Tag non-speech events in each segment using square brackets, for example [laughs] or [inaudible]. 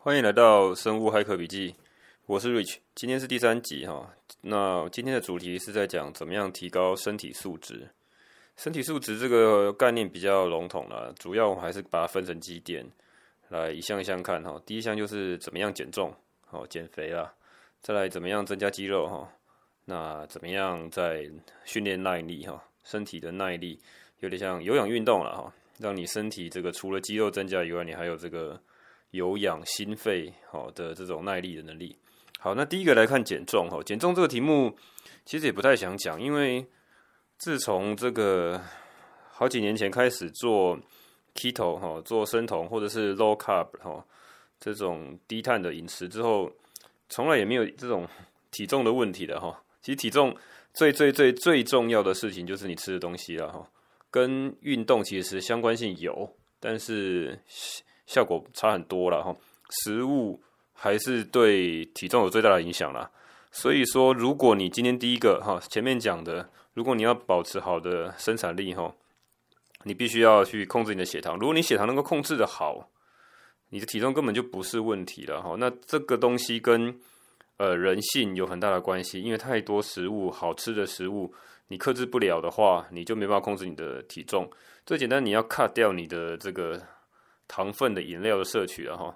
欢迎来到生物骇客笔记，我是 Rich，今天是第三集哈。那今天的主题是在讲怎么样提高身体素质。身体素质这个概念比较笼统了，主要我还是把它分成几点来一项一项看哈。第一项就是怎么样减重，好减肥啦，再来怎么样增加肌肉哈。那怎么样在训练耐力哈，身体的耐力有点像有氧运动了哈，让你身体这个除了肌肉增加以外，你还有这个。有氧心肺好的这种耐力的能力。好，那第一个来看减重哈，减重这个题目其实也不太想讲，因为自从这个好几年前开始做 keto 哈，做生酮或者是 low carb 哈这种低碳的饮食之后，从来也没有这种体重的问题的哈。其实体重最最最最重要的事情就是你吃的东西了哈，跟运动其实相关性有，但是。效果差很多了哈，食物还是对体重有最大的影响啦。所以说，如果你今天第一个哈，前面讲的，如果你要保持好的生产力哈，你必须要去控制你的血糖。如果你血糖能够控制得好，你的体重根本就不是问题了哈。那这个东西跟呃人性有很大的关系，因为太多食物好吃的食物，你克制不了的话，你就没办法控制你的体重。最简单，你要 cut 掉你的这个。糖分的饮料的摄取了哈，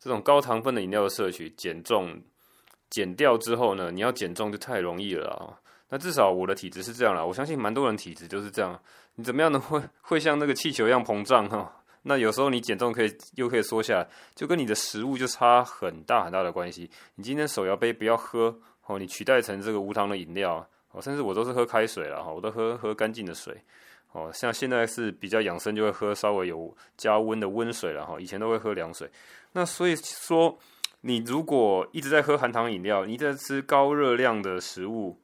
这种高糖分的饮料的摄取，减重减掉之后呢，你要减重就太容易了啊。那至少我的体质是这样啦，我相信蛮多人体质就是这样。你怎么样呢？会会像那个气球一样膨胀哈？那有时候你减重可以又可以缩下来，就跟你的食物就差很大很大的关系。你今天手摇杯不要喝哦，你取代成这个无糖的饮料哦，甚至我都是喝开水了哈，我都喝喝干净的水。哦，像现在是比较养生，就会喝稍微有加温的温水了哈。以前都会喝凉水。那所以说，你如果一直在喝含糖饮料，你在吃高热量的食物，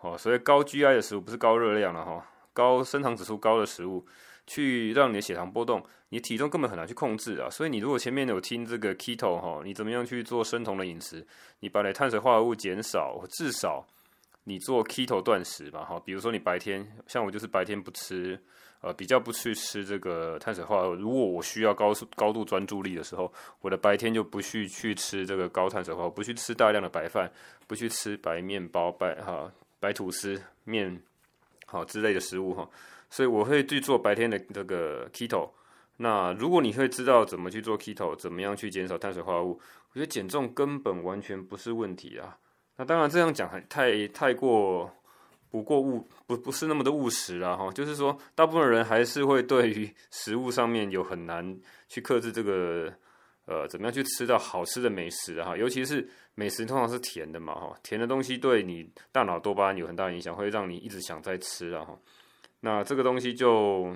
哦，所以高 GI 的食物不是高热量了哈，高升糖指数高的食物，去让你的血糖波动，你体重根本很难去控制啊。所以你如果前面有听这个 Keto 哈，你怎么样去做生酮的饮食？你把你碳水化合物减少，至少。你做 keto 断食吧，哈，比如说你白天，像我就是白天不吃，呃，比较不去吃这个碳水化合物。如果我需要高速高度专注力的时候，我的白天就不去去吃这个高碳水化合物，不去吃大量的白饭，不去吃白面包、白哈白吐司面，好之类的食物哈。所以我会去做白天的这个 keto。那如果你会知道怎么去做 keto，怎么样去减少碳水化合物，我觉得减重根本完全不是问题啊。那当然，这样讲还太太过不过务不不是那么的务实了哈。就是说，大部分人还是会对于食物上面有很难去克制这个呃，怎么样去吃到好吃的美食哈。尤其是美食通常是甜的嘛哈，甜的东西对你大脑多巴胺有很大影响，会让你一直想再吃啊哈。那这个东西就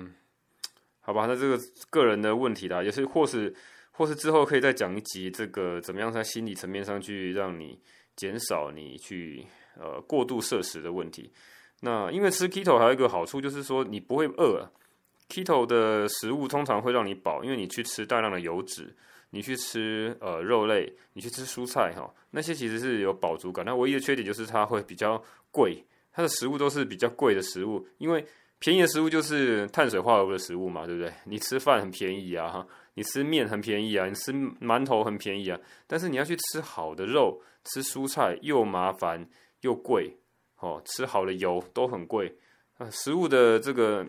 好吧，那这个个人的问题啦，也是或是或是之后可以再讲一集这个怎么样在心理层面上去让你。减少你去呃过度摄食的问题。那因为吃 keto 还有一个好处就是说你不会饿。keto 的食物通常会让你饱，因为你去吃大量的油脂，你去吃呃肉类，你去吃蔬菜哈，那些其实是有饱足感。那唯一的缺点就是它会比较贵，它的食物都是比较贵的食物，因为便宜的食物就是碳水化合物的食物嘛，对不对？你吃饭很便宜啊哈。你吃面很便宜啊，你吃馒头很便宜啊，但是你要去吃好的肉，吃蔬菜又麻烦又贵，哦，吃好的油都很贵，啊，食物的这个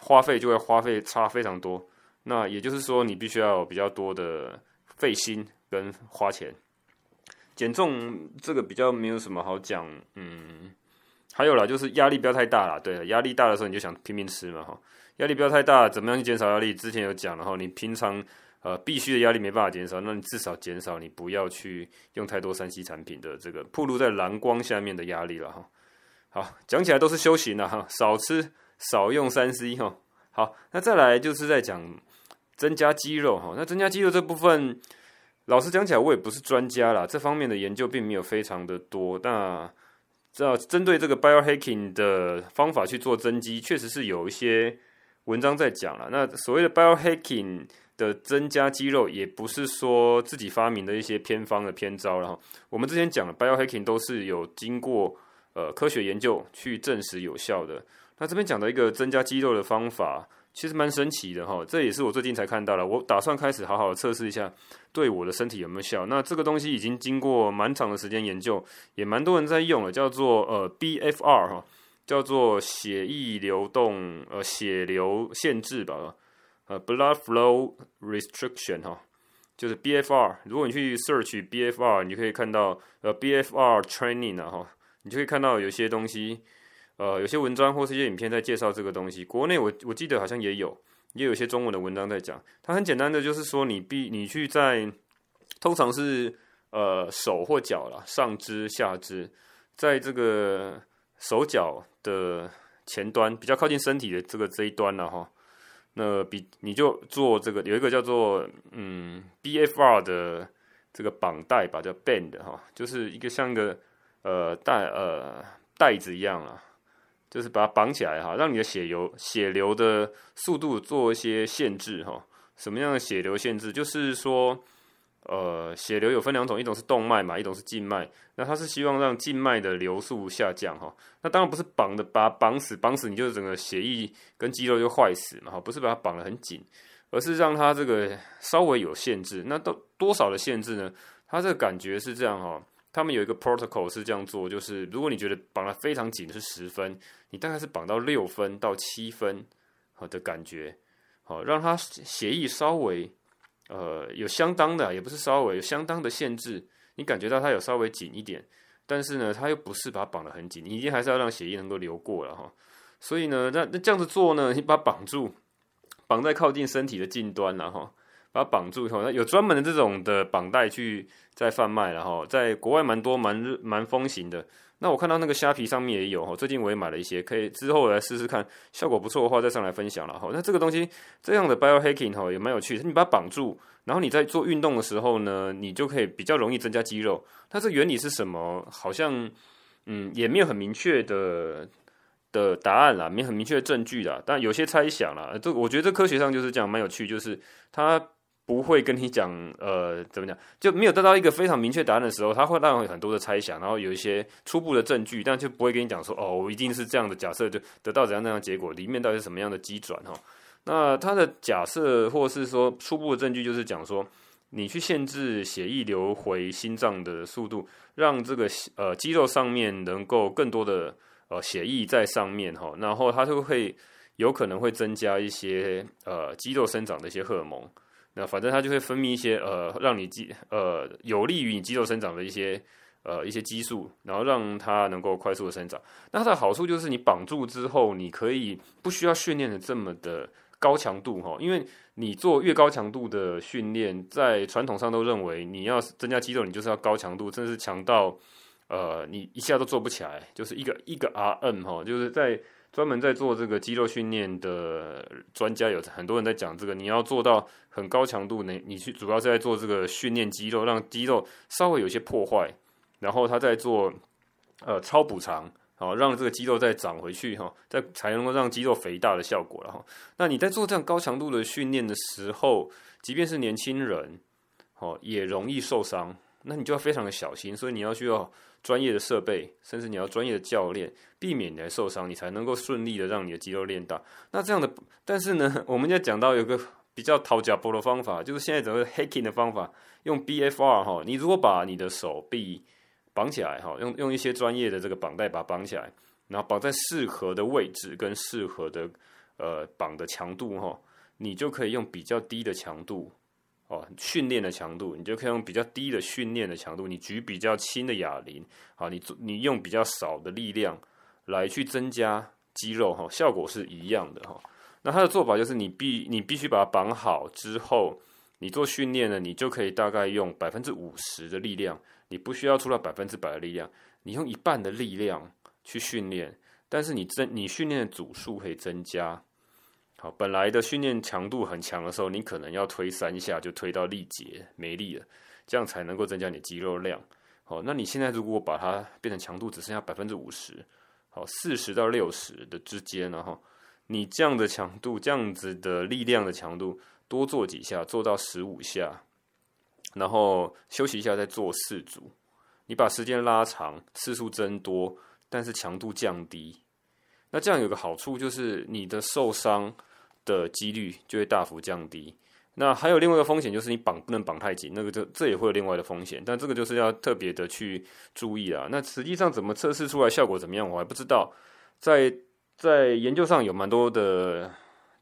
花费就会花费差非常多。那也就是说，你必须要有比较多的费心跟花钱。减重这个比较没有什么好讲，嗯，还有啦，就是压力不要太大啦。对，压力大的时候你就想拼命吃嘛，哈。压力不要太大，怎么样去减少压力？之前有讲了哈，你平常呃必须的压力没办法减少，那你至少减少你不要去用太多三 C 产品的这个暴露在蓝光下面的压力了哈。好，讲起来都是修行了哈，少吃 [laughs] 少用三 C 哈。好，那再来就是在讲增加肌肉哈。那增加肌肉这部分，老实讲起来我也不是专家啦，这方面的研究并没有非常的多。那这针对这个 biohacking 的方法去做增肌，确实是有一些。文章在讲了，那所谓的 biohacking 的增加肌肉，也不是说自己发明的一些偏方的偏招。然后我们之前讲的 biohacking 都是有经过呃科学研究去证实有效的。那这边讲的一个增加肌肉的方法，其实蛮神奇的哈。这也是我最近才看到了，我打算开始好好的测试一下，对我的身体有没有效。那这个东西已经经过蛮长的时间研究，也蛮多人在用了，叫做呃 BFR 哈，叫做血液流动呃血流限制吧，呃 Blood Flow Restriction 哈。就是 BFR，如果你去 search BFR，你就可以看到呃 BFR training 啊哈，你就可以看到有些东西，呃有些文章或是一些影片在介绍这个东西。国内我我记得好像也有，也有一些中文的文章在讲。它很简单的就是说，你必你去在，通常是呃手或脚啦，上肢下肢，在这个手脚的前端，比较靠近身体的这个这一端了哈。那比你就做这个有一个叫做嗯 BFR 的这个绑带吧，叫 band 哈，就是一个像一个呃带呃带子一样啊，就是把它绑起来哈，让你的血流血流的速度做一些限制哈。什么样的血流限制？就是说。呃，血流有分两种，一种是动脉嘛，一种是静脉。那它是希望让静脉的流速下降哈。那当然不是绑的，把绑死，绑死你就整个血液跟肌肉就坏死嘛哈。不是把它绑得很紧，而是让它这个稍微有限制。那都多少的限制呢？它这个感觉是这样哈。他们有一个 protocol 是这样做，就是如果你觉得绑得非常紧是十分，你大概是绑到六分到七分好的感觉，好让它血液稍微。呃，有相当的，也不是稍微有相当的限制，你感觉到它有稍微紧一点，但是呢，它又不是把它绑得很紧，你一定还是要让血液能够流过了哈。所以呢，那那这样子做呢，你把它绑住，绑在靠近身体的近端了哈，把它绑住以后，那有专门的这种的绑带去在贩卖了哈，在国外蛮多蛮蛮风行的。那我看到那个虾皮上面也有哈，最近我也买了一些，可以之后来试试看，效果不错的话再上来分享了哈。那这个东西这样的 biohacking 哈也蛮有趣，你把它绑住，然后你在做运动的时候呢，你就可以比较容易增加肌肉。它这原理是什么？好像嗯也没有很明确的的答案啦，没很明确的证据啦，但有些猜想啦。这我觉得这科学上就是这样蛮有趣，就是它。不会跟你讲，呃，怎么讲，就没有得到一个非常明确答案的时候，他会让很多的猜想，然后有一些初步的证据，但就不会跟你讲说，哦，我一定是这样的假设，就得到怎样那样的结果，里面到底是什么样的机转哈？那他的假设或是说初步的证据，就是讲说，你去限制血液流回心脏的速度，让这个呃肌肉上面能够更多的呃血液在上面哈，然后它就会有可能会增加一些呃肌肉生长的一些荷尔蒙。那反正它就会分泌一些呃，让你肌呃有利于你肌肉生长的一些呃一些激素，然后让它能够快速的生长。那它的好处就是你绑住之后，你可以不需要训练的这么的高强度哈，因为你做越高强度的训练，在传统上都认为你要增加肌肉，你就是要高强度，甚至强到呃你一下都做不起来，就是一个一个 RM 哈，就是在。专门在做这个肌肉训练的专家有很多人在讲这个，你要做到很高强度，你你去主要是在做这个训练肌肉，让肌肉稍微有些破坏，然后他在做呃超补偿，好让这个肌肉再长回去哈，再才能够让肌肉肥大的效果了哈。那你在做这样高强度的训练的时候，即便是年轻人，哦也容易受伤，那你就要非常的小心，所以你要需要。专业的设备，甚至你要专业的教练，避免你来受伤，你才能够顺利的让你的肌肉练大。那这样的，但是呢，我们要讲到有个比较讨价波的方法，就是现在整个 hacking 的方法，用 BFR 哈，你如果把你的手臂绑起来哈，用用一些专业的这个绑带把它绑起来，然后绑在适合的位置跟适合的呃绑的强度哈，你就可以用比较低的强度。哦，训练的强度，你就可以用比较低的训练的强度，你举比较轻的哑铃，好，你你用比较少的力量来去增加肌肉，哈，效果是一样的，哈。那它的做法就是你必你必须把它绑好之后，你做训练呢，你就可以大概用百分之五十的力量，你不需要出到百分之百的力量，你用一半的力量去训练，但是你增你训练的组数可以增加。好，本来的训练强度很强的时候，你可能要推三下就推到力竭没力了，这样才能够增加你肌肉量。好，那你现在如果把它变成强度只剩下百分之五十，好，四十到六十的之间，然后你这样的强度，这样子的力量的强度，多做几下，做到十五下，然后休息一下再做四组，你把时间拉长，次数增多，但是强度降低。那这样有个好处就是你的受伤。的几率就会大幅降低。那还有另外一个风险，就是你绑不能绑太紧，那个这这也会有另外的风险。但这个就是要特别的去注意啊。那实际上怎么测试出来效果怎么样，我还不知道。在在研究上有蛮多的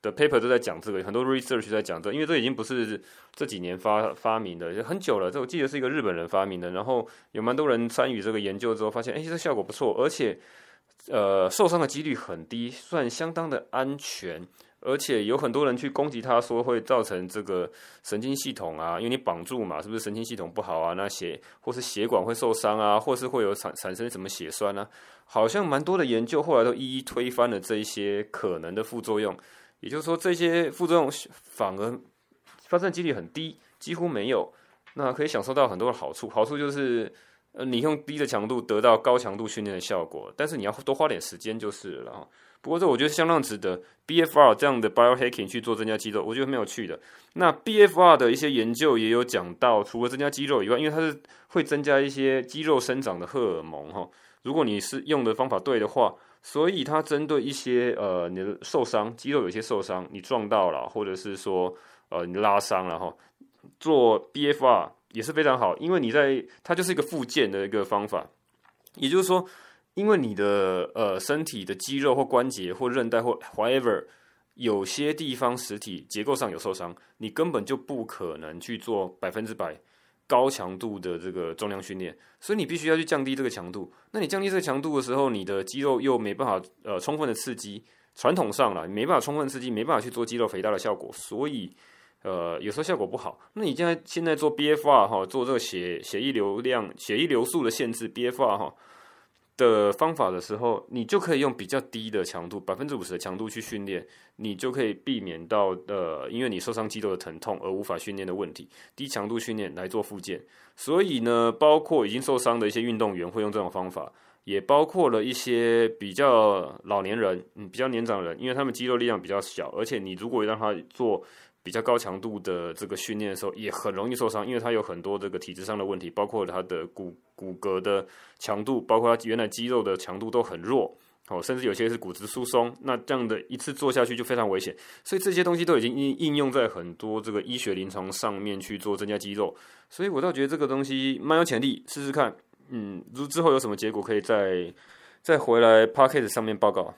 的 paper 都在讲这个，很多 research 在讲这，因为这已经不是这几年发发明的，很久了。这我记得是一个日本人发明的，然后有蛮多人参与这个研究之后，发现哎，这效果不错，而且呃受伤的几率很低，算相当的安全。而且有很多人去攻击他，说会造成这个神经系统啊，因为你绑住嘛，是不是神经系统不好啊？那血或是血管会受伤啊，或是会有产产生什么血栓啊？好像蛮多的研究后来都一一推翻了这一些可能的副作用。也就是说，这些副作用反而发生几率很低，几乎没有。那可以享受到很多的好处，好处就是你用低的强度得到高强度训练的效果，但是你要多花点时间就是了哈。不过这我觉得相当值得，BFR 这样的 biohacking 去做增加肌肉，我觉得蛮有趣的。那 BFR 的一些研究也有讲到，除了增加肌肉以外，因为它是会增加一些肌肉生长的荷尔蒙哈。如果你是用的方法对的话，所以它针对一些呃你的受伤，肌肉有些受伤，你撞到了，或者是说呃你拉伤了哈，做 BFR 也是非常好，因为你在它就是一个复健的一个方法，也就是说。因为你的呃身体的肌肉或关节或韧带或 whatever 有些地方实体结构上有受伤，你根本就不可能去做百分之百高强度的这个重量训练，所以你必须要去降低这个强度。那你降低这个强度的时候，你的肌肉又没办法呃充分的刺激，传统上了，没办法充分刺激，没办法去做肌肉肥大的效果，所以呃有时候效果不好。那你现在现在做 BFR 哈，做这个血血液流量、血液流速的限制 BFR 哈。的方法的时候，你就可以用比较低的强度，百分之五十的强度去训练，你就可以避免到呃，因为你受伤肌肉的疼痛而无法训练的问题。低强度训练来做复健，所以呢，包括已经受伤的一些运动员会用这种方法，也包括了一些比较老年人，嗯，比较年长人，因为他们肌肉力量比较小，而且你如果让他做。比较高强度的这个训练的时候，也很容易受伤，因为它有很多这个体质上的问题，包括它的骨骨骼的强度，包括它原来肌肉的强度都很弱，哦，甚至有些是骨质疏松。那这样的一次做下去就非常危险，所以这些东西都已经应应用在很多这个医学临床上面去做增加肌肉。所以我倒觉得这个东西蛮有潜力，试试看。嗯，如之后有什么结果，可以再再回来 Podcast 上面报告。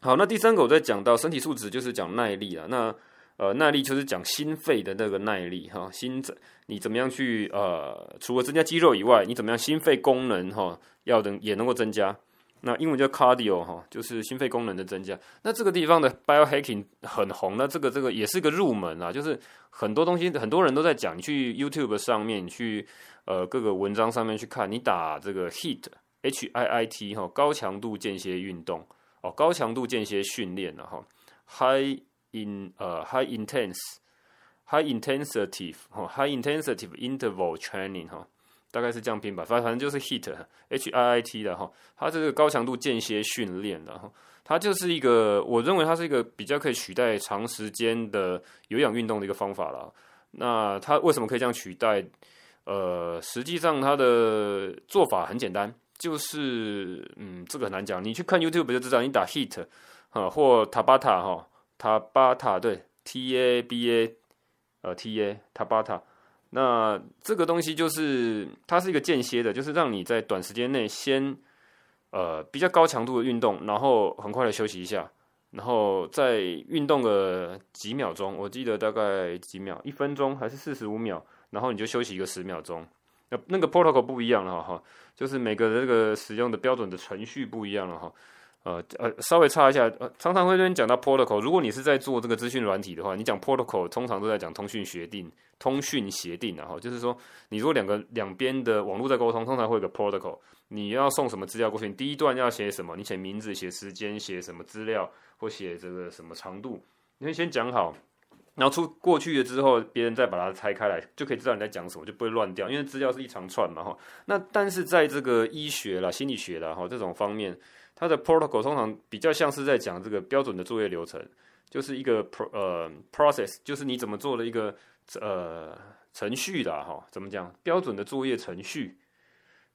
好，那第三个我在讲到身体素质，就是讲耐力啊。那呃，耐力就是讲心肺的那个耐力哈，心怎你怎么样去呃，除了增加肌肉以外，你怎么样心肺功能哈，要能也能够增加。那英文叫 cardio 哈，就是心肺功能的增加。那这个地方的 biohacking 很红，那这个这个也是个入门啊，就是很多东西很多人都在讲。你去 YouTube 上面，你去呃各个文章上面去看，你打这个 HIIT H I I T 哈，高强度间歇运动哦，高强度间歇训练了哈，high。In 呃、high intense high intensity 哈 high intensity interval training 哈，大概是这样拼吧，反反正就是 HIIT H I I T 的哈，它这个高强度间歇训练的哈，它就是一个我认为它是一个比较可以取代长时间的有氧运动的一个方法了。那它为什么可以这样取代？呃，实际上它的做法很简单，就是嗯，这个很难讲，你去看 YouTube 就知道，你打 HIIT 啊或 Tabata 哈。塔巴塔对，T A B A，呃，T A 塔巴塔，那这个东西就是它是一个间歇的，就是让你在短时间内先呃比较高强度的运动，然后很快的休息一下，然后再运动个几秒钟，我记得大概几秒，一分钟还是四十五秒，然后你就休息一个十秒钟。那那个 protocol 不一样了哈，就是每个这个使用的标准的程序不一样了哈。呃呃，稍微插一下，呃，常常会跟你讲到 protocol。如果你是在做这个资讯软体的话，你讲 protocol 通常都在讲通讯协定、通讯协定，然后就是说，你如果两个两边的网络在沟通，通常会有个 protocol。你要送什么资料过去，你第一段要写什么？你写名字、写时间、写什么资料，或写这个什么长度，你会先讲好，然后出过去了之后，别人再把它拆开来，就可以知道你在讲什么，就不会乱掉，因为资料是一长串嘛，哈。那但是在这个医学啦、心理学啦，哈这种方面。它的 protocol 通常比较像是在讲这个标准的作业流程，就是一个 pro 呃 process，就是你怎么做的一个呃程序的哈，怎么讲标准的作业程序，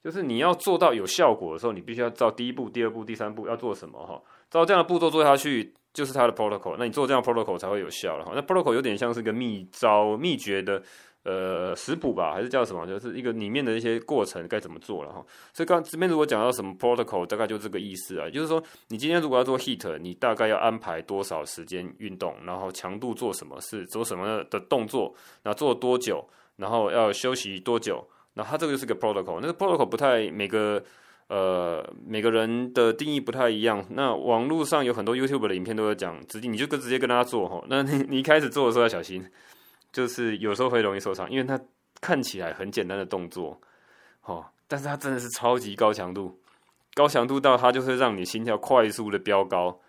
就是你要做到有效果的时候，你必须要照第一步、第二步、第三步要做什么哈，照这样的步骤做下去，就是它的 protocol。那你做这样 protocol 才会有效了哈。那 protocol 有点像是个秘招、秘诀的。呃，食谱吧，还是叫什么？就是一个里面的一些过程该怎么做了哈。所以刚这边如果讲到什么 protocol，大概就这个意思啊。就是说，你今天如果要做 heat，你大概要安排多少时间运动，然后强度做什么事，做什么的动作，然后做多久，然后要休息多久。那它这个就是个 protocol。那个 protocol 不太每个呃每个人的定义不太一样。那网络上有很多 YouTube 的影片都在讲，直接你就跟直接跟他做哈。那你你一开始做的时候要小心。就是有时候会容易受伤，因为它看起来很简单的动作，哦，但是它真的是超级高强度，高强度到它就会让你心跳快速的飙高，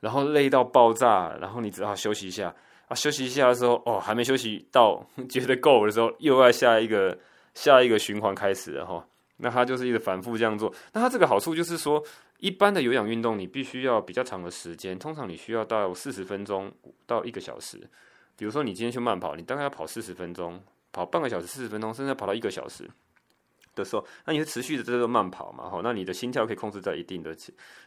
然后累到爆炸，然后你只好休息一下啊，休息一下的时候，哦，还没休息到 [laughs] 觉得够的时候，又要下一个下一个循环开始了哈、那它就是一个反复这样做。那它这个好处就是说，一般的有氧运动你必须要比较长的时间，通常你需要到四十分钟到一个小时。比如说，你今天去慢跑，你大概要跑四十分钟，跑半个小时、四十分钟，甚至跑到一个小时的时候，那你是持续的这个慢跑嘛？哈，那你的心跳可以控制在一定的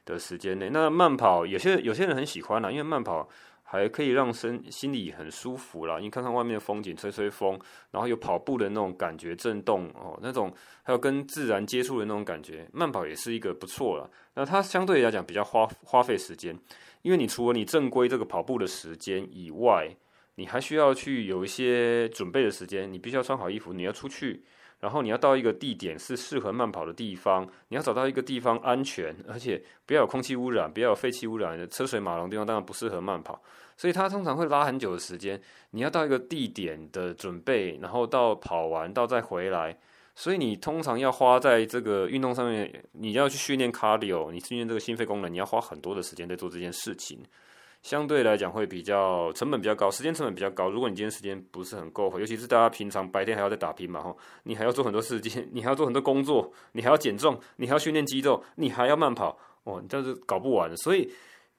的时间内。那慢跑，有些有些人很喜欢啦，因为慢跑还可以让身心里很舒服啦。你看看外面的风景，吹吹风，然后有跑步的那种感觉，震动哦，那种还有跟自然接触的那种感觉，慢跑也是一个不错了。那它相对来讲比较花花费时间，因为你除了你正规这个跑步的时间以外，你还需要去有一些准备的时间，你必须要穿好衣服，你要出去，然后你要到一个地点是适合慢跑的地方，你要找到一个地方安全，而且不要有空气污染，不要有废气污染的车水马龙地方，当然不适合慢跑。所以它通常会拉很久的时间，你要到一个地点的准备，然后到跑完到再回来，所以你通常要花在这个运动上面，你要去训练 cardio，你训练这个心肺功能，你要花很多的时间在做这件事情。相对来讲会比较成本比较高，时间成本比较高。如果你今天时间不是很够，尤其是大家平常白天还要在打拼嘛，吼，你还要做很多事情，你还要做很多工作，你还要减重，你还要训练肌肉，你还要慢跑，哦，你这样子搞不完。所以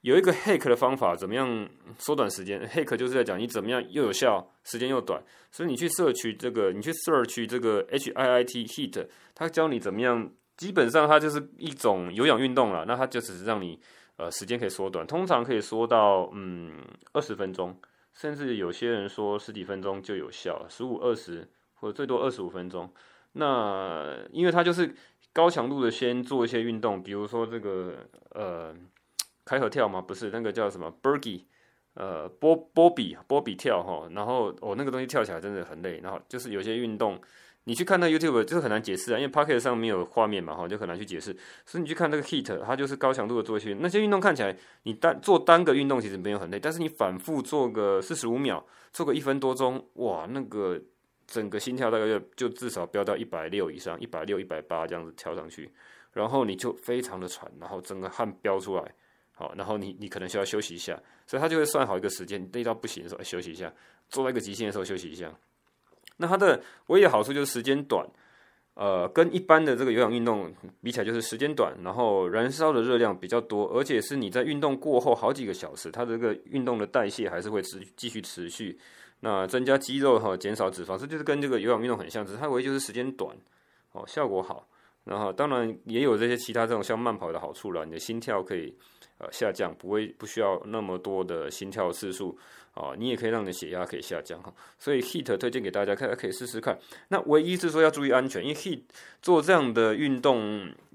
有一个 hack 的方法，怎么样缩短时间？hack 就是在讲你怎么样又有效，时间又短。所以你去社区这个，你去社区这个 H I I T Heat，它教你怎么样，基本上它就是一种有氧运动了。那它就只是让你。呃，时间可以缩短，通常可以缩到嗯二十分钟，甚至有些人说十几分钟就有效，十五、二十或者最多二十五分钟。那因为它就是高强度的先做一些运动，比如说这个呃开合跳嘛，不是那个叫什么 Burgee，呃波波比波比跳哈，然后哦那个东西跳起来真的很累，然后就是有些运动。你去看那 YouTube 就是很难解释啊，因为 Pocket 上没有画面嘛，哈，就很难去解释。所以你去看那个 HIIT，它就是高强度的做一些那些运动，看起来你单做单个运动其实没有很累，但是你反复做个四十五秒，做个一分多钟，哇，那个整个心跳大概就就至少飙到一百六以上，一百六、一百八这样子跳上去，然后你就非常的喘，然后整个汗飙出来，好，然后你你可能需要休息一下，所以他就会算好一个时间，累到不行的时候休息一下，做到一个极限的时候休息一下。那它的唯一的好处就是时间短，呃，跟一般的这个有氧运动比起来，就是时间短，然后燃烧的热量比较多，而且是你在运动过后好几个小时，它的这个运动的代谢还是会持继续持续，那增加肌肉和减少脂肪，这就是跟这个有氧运动很像，只是它唯一就是时间短，哦，效果好，然后当然也有这些其他这种像慢跑的好处了，你的心跳可以。呃，下降不会不需要那么多的心跳次数啊，你也可以让你的血压可以下降哈，所以 heat 推荐给大家，大家可以试试看。那唯一是说要注意安全，因为 heat 做这样的运动，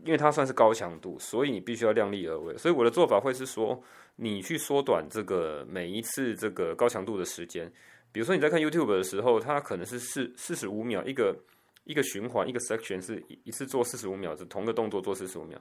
因为它算是高强度，所以你必须要量力而为。所以我的做法会是说，你去缩短这个每一次这个高强度的时间，比如说你在看 YouTube 的时候，它可能是四四十五秒一个一个循环，一个 section 是一次做四十五秒，是同个动作做四十五秒。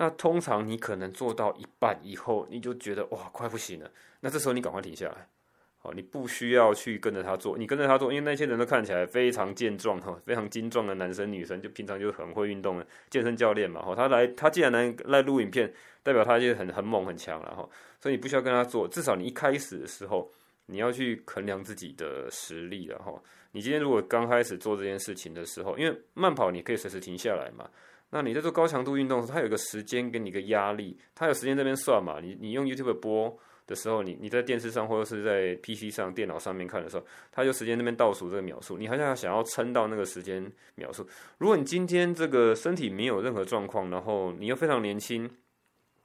那通常你可能做到一半以后，你就觉得哇，快不行了。那这时候你赶快停下来，好，你不需要去跟着他做，你跟着他做，因为那些人都看起来非常健壮哈，非常精壮的男生女生，就平常就很会运动的健身教练嘛。哈，他来，他既然能来录影片，代表他就很很猛很强了哈。所以你不需要跟他做，至少你一开始的时候，你要去衡量自己的实力了哈。你今天如果刚开始做这件事情的时候，因为慢跑你可以随时停下来嘛。那你在做高强度运动的时候，它有个时间给你一个压力，它有时间这边算嘛？你你用 YouTube 播的时候，你你在电视上或者是在 PC 上电脑上面看的时候，它就时间那边倒数这个秒数，你好像想要撑到那个时间秒数。如果你今天这个身体没有任何状况，然后你又非常年轻，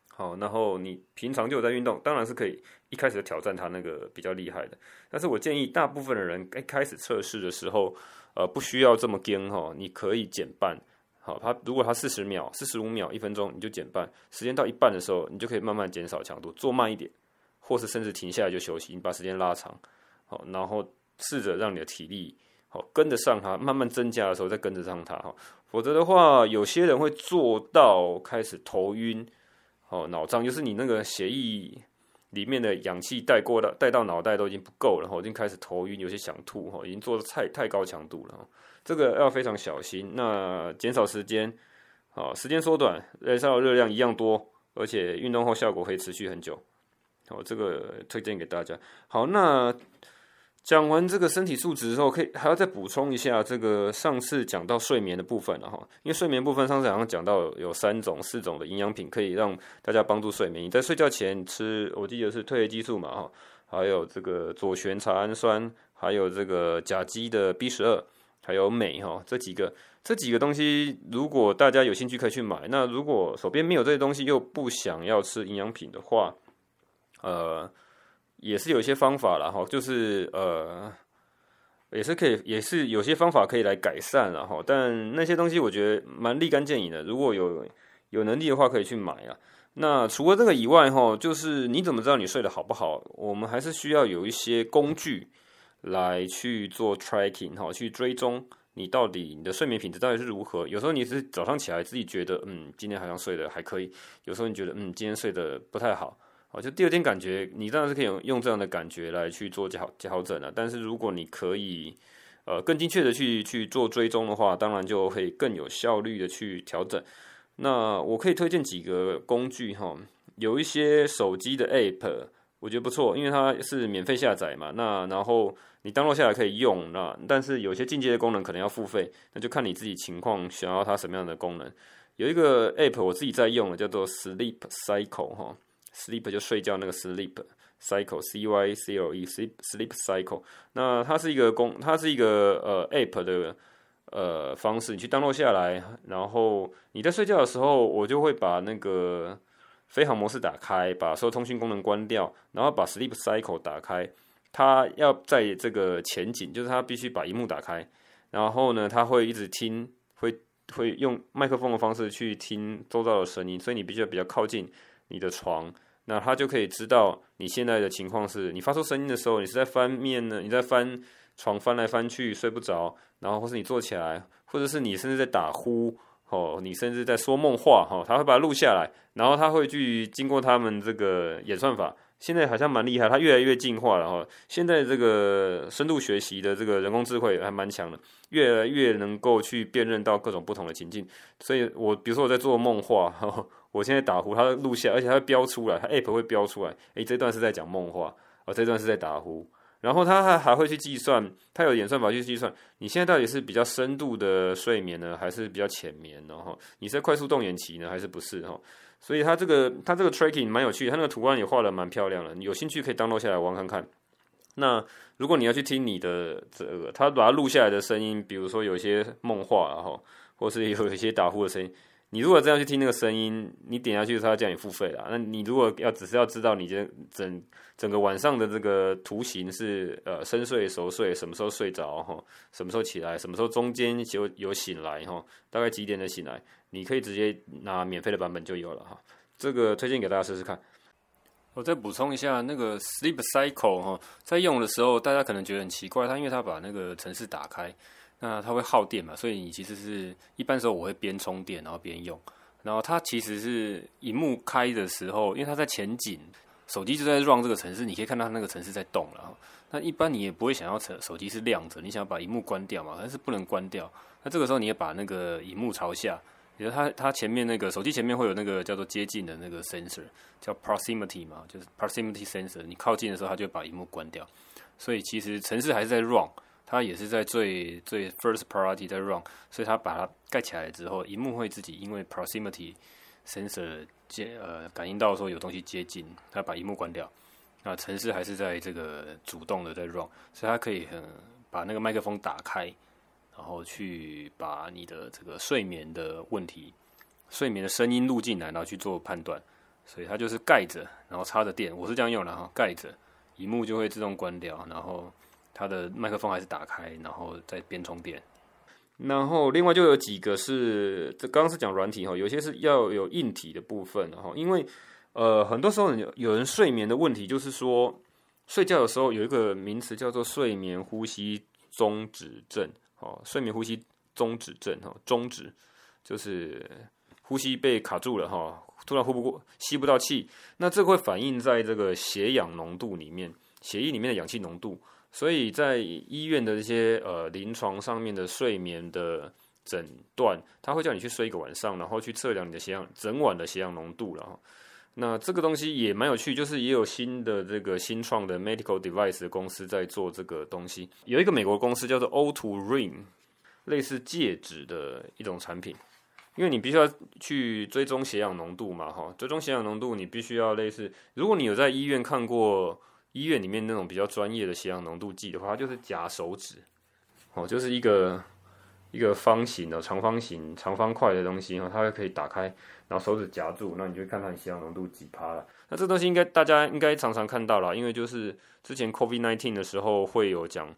好，然后你平常就有在运动，当然是可以一开始挑战它那个比较厉害的。但是我建议大部分的人一开始测试的时候，呃，不需要这么惊哈，你可以减半。好，它如果它四十秒、四十五秒、一分钟，你就减半。时间到一半的时候，你就可以慢慢减少强度，做慢一点，或是甚至停下来就休息，你把时间拉长。好，然后试着让你的体力好跟得上它，慢慢增加的时候再跟得上它哈。否则的话，有些人会做到开始头晕。哦，脑胀就是你那个血液里面的氧气带过到带到脑袋都已经不够了，然后已经开始头晕，有些想吐，哈，已经做的太太高强度了，这个要非常小心。那减少时间，好，时间缩短，燃烧热量一样多，而且运动后效果可以持续很久，好，这个推荐给大家。好，那。讲完这个身体素质之后，可以还要再补充一下这个上次讲到睡眠的部分了哈。因为睡眠部分上次好像讲到有三种、四种的营养品可以让大家帮助睡眠。你在睡觉前吃，我记得是褪黑激素嘛哈，还有这个左旋茶氨酸，还有这个甲基的 B 十二，还有镁哈，这几个这几个东西，如果大家有兴趣可以去买。那如果手边没有这些东西，又不想要吃营养品的话，呃。也是有一些方法了哈，就是呃，也是可以，也是有些方法可以来改善了哈。但那些东西我觉得蛮立竿见影的，如果有有能力的话，可以去买啊。那除了这个以外哈，就是你怎么知道你睡得好不好？我们还是需要有一些工具来去做 tracking 哈，去追踪你到底你的睡眠品质到底是如何。有时候你是早上起来自己觉得嗯，今天好像睡得还可以，有时候你觉得嗯，今天睡得不太好。就第二天感觉，你当然是可以用用这样的感觉来去做调调整了。但是如果你可以，呃，更精确的去去做追踪的话，当然就会更有效率的去调整。那我可以推荐几个工具哈，有一些手机的 App，我觉得不错，因为它是免费下载嘛。那然后你登录下来可以用，那但是有些进阶的功能可能要付费，那就看你自己情况，想要它什么样的功能。有一个 App 我自己在用的，叫做 Sleep Cycle 哈。Sleep 就睡觉那个 sleep cycle c y c l e sleep sleep cycle，那它是一个公，它是一个呃 app 的呃方式，你去登录下来，然后你在睡觉的时候，我就会把那个飞航模式打开，把所有通讯功能关掉，然后把 sleep cycle 打开。它要在这个前景，就是它必须把荧幕打开，然后呢，它会一直听，会会用麦克风的方式去听周遭的声音，所以你必须要比较靠近你的床。那它就可以知道你现在的情况是，你发出声音的时候，你是在翻面呢，你在翻床翻来翻去睡不着，然后或是你坐起来，或者是你甚至在打呼，哦，你甚至在说梦话，哈，他会把它录下来，然后他会去经过他们这个演算法，现在好像蛮厉害，它越来越进化了哈，现在这个深度学习的这个人工智慧还蛮强的，越来越能够去辨认到各种不同的情境，所以我比如说我在做梦话，哈。我现在打呼，它会录下，而且它会标出来，它 app 会标出来，诶，这段是在讲梦话，哦，这段是在打呼，然后它还还会去计算，它有演算法去计算，你现在到底是比较深度的睡眠呢，还是比较浅眠呢？哈，你是在快速动眼期呢，还是不是？哈，所以它这个它这个 tracking 蛮有趣，它那个图案也画的蛮漂亮的，你有兴趣可以 download 下来玩看看。那如果你要去听你的这个，它把它录下来的声音，比如说有些梦话，然后或是有一些打呼的声音。你如果这样去听那个声音，你点下去，他叫你付费了。那你如果要只是要知道你这整整个晚上的这个图形是呃深睡熟睡，什么时候睡着哈，什么时候起来，什么时候中间有有醒来哈，大概几点的醒来，你可以直接拿免费的版本就有了哈。这个推荐给大家试试看。我再补充一下，那个 Sleep Cycle 哈，在用的时候，大家可能觉得很奇怪，它因为它把那个程式打开。那它会耗电嘛，所以你其实是一般时候我会边充电然后边用，然后它其实是荧幕开的时候，因为它在前景，手机就在 run 这个城市，你可以看到它那个城市在动了。那一般你也不会想要手手机是亮着，你想要把荧幕关掉嘛，但是不能关掉。那这个时候你也把那个荧幕朝下，比如它它前面那个手机前面会有那个叫做接近的那个 sensor，叫 proximity 嘛，就是 proximity sensor，你靠近的时候它就会把荧幕关掉。所以其实城市还是在 run。它也是在最最 first priority 在 run，所以它把它盖起来之后，荧幕会自己因为 proximity sensor 接呃感应到说有东西接近，它把荧幕关掉。那程式还是在这个主动的在 run，所以它可以很把那个麦克风打开，然后去把你的这个睡眠的问题、睡眠的声音录进来，然后去做判断。所以它就是盖着，然后插着电，我是这样用的哈，盖着，荧幕就会自动关掉，然后它的麦克风还是打开，然后再边充电。然后另外就有几个是，这刚刚是讲软体哈，有些是要有硬体的部分哈，因为呃很多时候有有人睡眠的问题，就是说睡觉的时候有一个名词叫做睡眠呼吸中止症，哦，睡眠呼吸中止症哈，中止就是呼吸被卡住了哈。突然呼不过，吸不到气，那这会反映在这个血氧浓度里面，血液里面的氧气浓度。所以在医院的这些呃临床上面的睡眠的诊断，他会叫你去睡一个晚上，然后去测量你的血氧，整晚的血氧浓度了哈。那这个东西也蛮有趣，就是也有新的这个新创的 medical device 公司在做这个东西。有一个美国公司叫做 O2 Ring，类似戒指的一种产品。因为你必须要去追踪血氧浓度嘛，哈，追踪血氧浓度，你必须要类似，如果你有在医院看过医院里面那种比较专业的血氧浓度计的话，它就是夹手指，哦，就是一个一个方形的长方形长方块的东西，哈，它可以打开，然后手指夹住，那你就会看到你血氧浓度几趴了。那这东西应该大家应该常常看到了，因为就是之前 COVID nineteen 的时候会有讲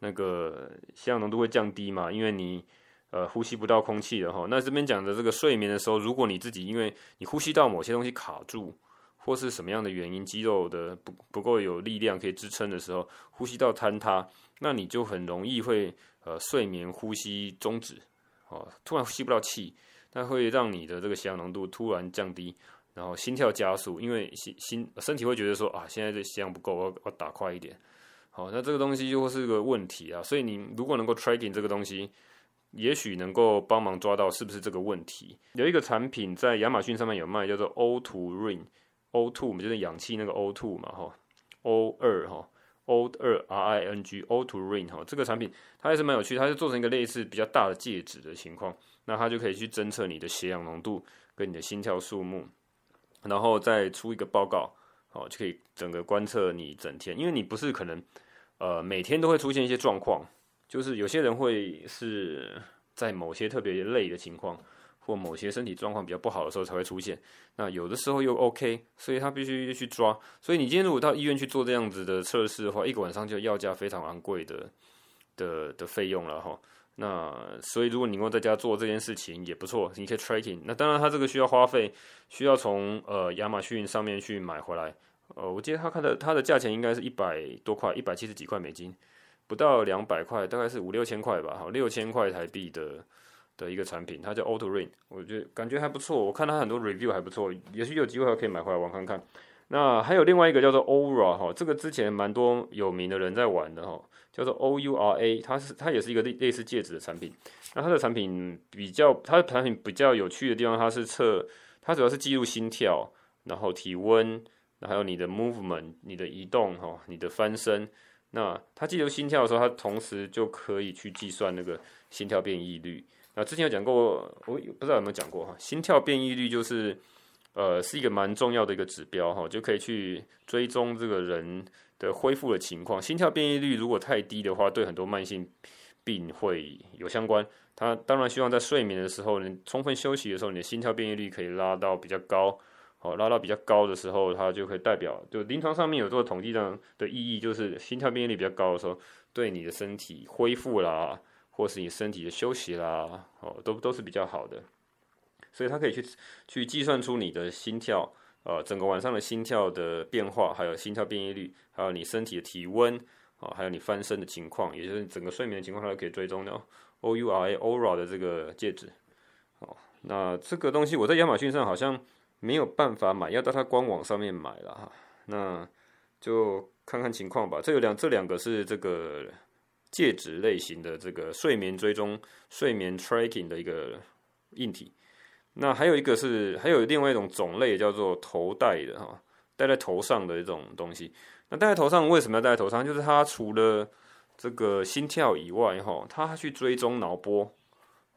那个血氧浓度会降低嘛，因为你。呃，呼吸不到空气的哈，那这边讲的这个睡眠的时候，如果你自己因为你呼吸到某些东西卡住，或是什么样的原因，肌肉的不不够有力量可以支撑的时候，呼吸道坍塌，那你就很容易会呃睡眠呼吸中止，哦，突然吸不到气，那会让你的这个血氧浓度突然降低，然后心跳加速，因为心心身体会觉得说啊，现在这血氧不够，我要我打快一点，好，那这个东西就会是个问题啊，所以你如果能够 tracking 这个东西。也许能够帮忙抓到是不是这个问题。有一个产品在亚马逊上面有卖，叫做 O2 Ring O two，我们就是氧气那个 O two 嘛，哈，O 二哈，O 二 R I N G O two Ring 哈，这个产品它还是蛮有趣，它是做成一个类似比较大的戒指的情况，那它就可以去侦测你的血氧浓度跟你的心跳数目，然后再出一个报告，好，就可以整个观测你整天，因为你不是可能呃每天都会出现一些状况。就是有些人会是在某些特别累的情况，或某些身体状况比较不好的时候才会出现。那有的时候又 OK，所以他必须去抓。所以你今天如果到医院去做这样子的测试的话，一个晚上就要价非常昂贵的的的费用了哈。那所以如果你能够在家做这件事情也不错，你可以 tracking。那当然，他这个需要花费，需要从呃亚马逊上面去买回来。呃，我记得他看的他的价钱应该是一百多块，一百七十几块美金。不到两百块，大概是五六千块吧，好，六千块台币的的一个产品，它叫 O2 Ring，我觉得感觉还不错，我看它很多 review 还不错，也许有机会还可以买回来玩看看。那还有另外一个叫做 Oura 哈，这个之前蛮多有名的人在玩的哈，叫做 O U R A，它是它也是一个类类似戒指的产品。那它的产品比较，它的产品比较有趣的地方，它是测，它主要是记录心跳，然后体温，还有你的 movement，你的移动哈，你的翻身。那它记录心跳的时候，它同时就可以去计算那个心跳变异率。那之前有讲过，我不知道有没有讲过哈，心跳变异率就是呃是一个蛮重要的一个指标哈，就可以去追踪这个人的恢复的情况。心跳变异率如果太低的话，对很多慢性病会有相关。它当然希望在睡眠的时候，你充分休息的时候，你的心跳变异率可以拉到比较高。好，拉到比较高的时候，它就可以代表，就临床上面有做统计上的意义，就是心跳变异率比较高的时候，对你的身体恢复啦，或是你身体的休息啦，哦，都都是比较好的。所以它可以去去计算出你的心跳，呃，整个晚上的心跳的变化，还有心跳变异率，还有你身体的体温，啊，还有你翻身的情况，也就是整个睡眠的情况，它都可以追踪的。O U R A Oura 的这个戒指，哦，那这个东西我在亚马逊上好像。没有办法买，要到它官网上面买了哈。那就看看情况吧。这有两，这两个是这个戒指类型的这个睡眠追踪、睡眠 tracking 的一个硬体。那还有一个是，还有另外一种种类叫做头戴的哈，戴在头上的一种东西。那戴在头上为什么要戴在头上？就是它除了这个心跳以外哈，它去追踪脑波。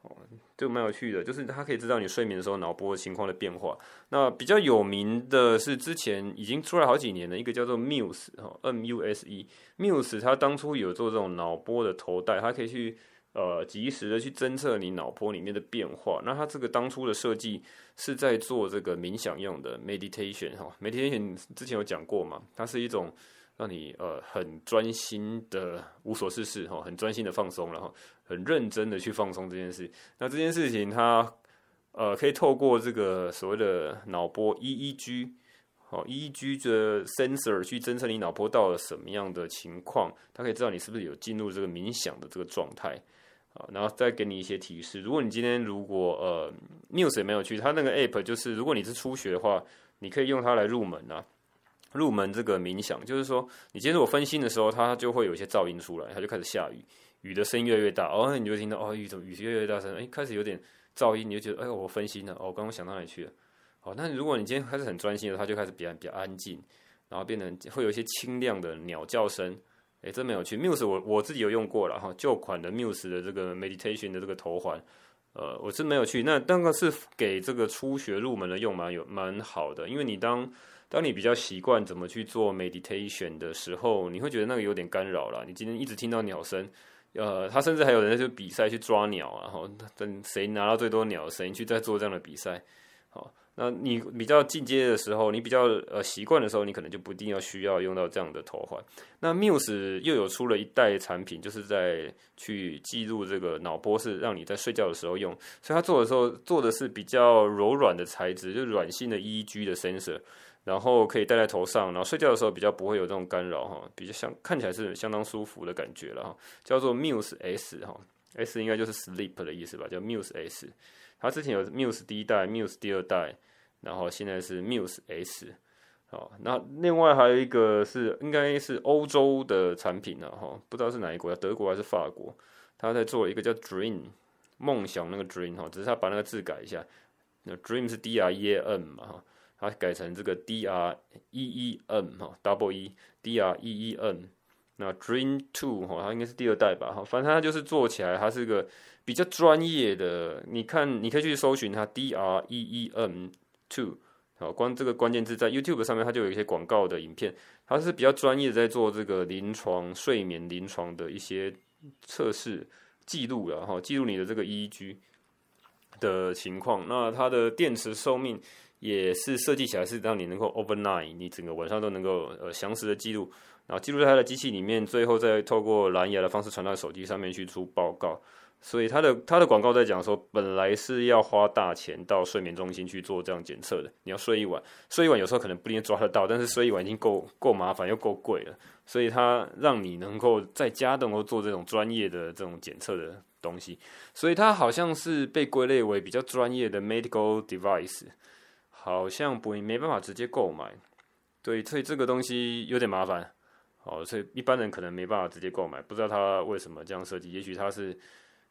哦，这个蛮有趣的，就是它可以知道你睡眠的时候脑波情况的变化。那比较有名的是之前已经出来好几年的一个叫做 Muse 哈，M U S E，Muse 它当初有做这种脑波的头戴，它可以去呃及时的去侦测你脑波里面的变化。那它这个当初的设计是在做这个冥想用的 meditation 哈，meditation 之前有讲过嘛，它是一种让你呃很专心的无所事事哈，很专心的放松，然后很认真的去放松这件事。那这件事情它呃可以透过这个所谓的脑波 EEG。哦，EEG 的 sensor 去侦测你脑波到了什么样的情况，它可以知道你是不是有进入这个冥想的这个状态啊，然后再给你一些提示。如果你今天如果呃 news 也没有去，它那个 app 就是如果你是初学的话，你可以用它来入门啊，入门这个冥想，就是说你今天如果分心的时候，它就会有一些噪音出来，它就开始下雨，雨的声音越来越大，哦，你就听到哦雨怎么雨越来越大声，哎，开始有点噪音，你就觉得哎我分心了，哦，刚刚想到哪里去了。好，那如果你今天开始很专心的，它就开始比较比较安静，然后变成会有一些清亮的鸟叫声，诶，真没有趣。Muse 我我自己有用过了哈，旧款的 Muse 的这个 meditation 的这个头环，呃，我是没有去。那那个是给这个初学入门的用蛮有蛮好的，因为你当当你比较习惯怎么去做 meditation 的时候，你会觉得那个有点干扰了。你今天一直听到鸟声，呃，他甚至还有人就比赛去抓鸟啊，然后等谁拿到最多鸟谁去再做这样的比赛，好。那你比较进阶的时候，你比较呃习惯的时候，你可能就不一定要需要用到这样的头环。那 Muse 又有出了一代产品，就是在去记录这个脑波，是让你在睡觉的时候用。所以它做的时候做的是比较柔软的材质，就软性的 EEG 的 sensor，然后可以戴在头上，然后睡觉的时候比较不会有这种干扰哈，比较相看起来是相当舒服的感觉了哈。叫做 Muse S 哈，S 应该就是 sleep 的意思吧，叫 Muse S。它之前有 Muse 第一代，Muse 第二代，然后现在是 Muse S，好，那另外还有一个是应该是欧洲的产品了哈，不知道是哪一国，德国还是法国，他在做一个叫 Dream 梦想那个 Dream 哈，只是他把那个字改一下，那 Dream 是 D R E A M 嘛哈，它改成这个 D R E E M 哈，Double E D R E E M，那 Dream Two 哈，它应该是第二代吧哈，反正它就是做起来，它是个。比较专业的，你看，你可以去搜寻它 D R E E M Two，好，关这个关键字在 YouTube 上面，它就有一些广告的影片，它是比较专业的在做这个临床睡眠临床的一些测试记录了哈，记录你的这个 EEG 的情况。那它的电池寿命也是设计起来是让你能够 overnight，你整个晚上都能够呃详实的记录，然后记录在它的机器里面，最后再透过蓝牙的方式传到手机上面去出报告。所以它的它的广告在讲说，本来是要花大钱到睡眠中心去做这样检测的。你要睡一晚，睡一晚有时候可能不一定抓得到，但是睡一晚已经够够麻烦又够贵了。所以它让你能够在家都能够做这种专业的这种检测的东西。所以它好像是被归类为比较专业的 medical device，好像不没办法直接购买。对，所以这个东西有点麻烦。好，所以一般人可能没办法直接购买。不知道他为什么这样设计，也许他是。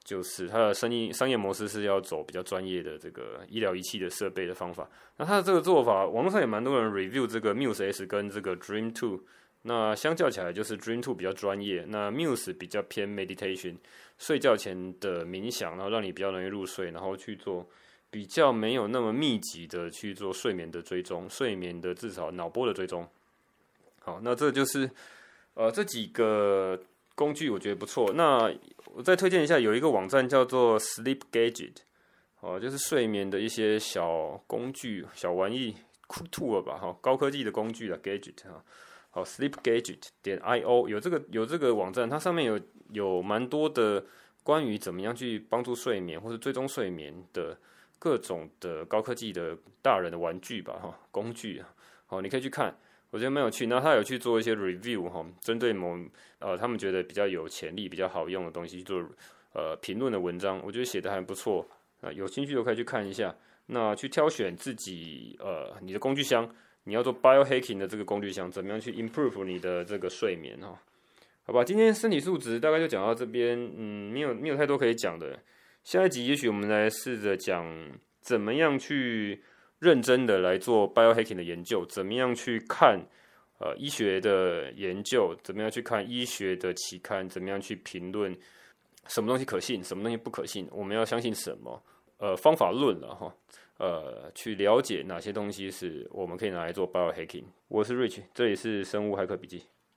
就是它的生意商业模式是要走比较专业的这个医疗仪器的设备的方法。那它的这个做法，网络上也蛮多人 review 这个 Muse S 跟这个 Dream Two。那相较起来，就是 Dream Two 比较专业，那 Muse 比较偏 meditation，睡觉前的冥想，然后让你比较容易入睡，然后去做比较没有那么密集的去做睡眠的追踪，睡眠的至少脑波的追踪。好，那这就是呃这几个工具，我觉得不错。那我再推荐一下，有一个网站叫做 Sleep Gadget，哦，就是睡眠的一些小工具、小玩意，tool 吧，哈，高科技的工具啊，gadget 哈，好，Sleep Gadget 点 io 有这个有这个网站，它上面有有蛮多的关于怎么样去帮助睡眠或者追踪睡眠的各种的高科技的大人的玩具吧，哈，工具啊，好，你可以去看。我觉得蛮有趣，那他有去做一些 review 哈，针对某呃他们觉得比较有潜力、比较好用的东西去做呃评论的文章，我觉得写的还不错啊，有兴趣都可以去看一下。那去挑选自己呃你的工具箱，你要做 biohacking 的这个工具箱，怎么样去 improve 你的这个睡眠哈？好吧，今天身体素质大概就讲到这边，嗯，没有没有太多可以讲的。下一集也许我们来试着讲怎么样去。认真的来做 biohacking 的研究，怎么样去看呃医学的研究，怎么样去看医学的期刊，怎么样去评论什么东西可信，什么东西不可信，我们要相信什么？呃，方法论了哈，呃，去了解哪些东西是我们可以拿来做 biohacking。我是 Rich，这里是生物骇客笔记。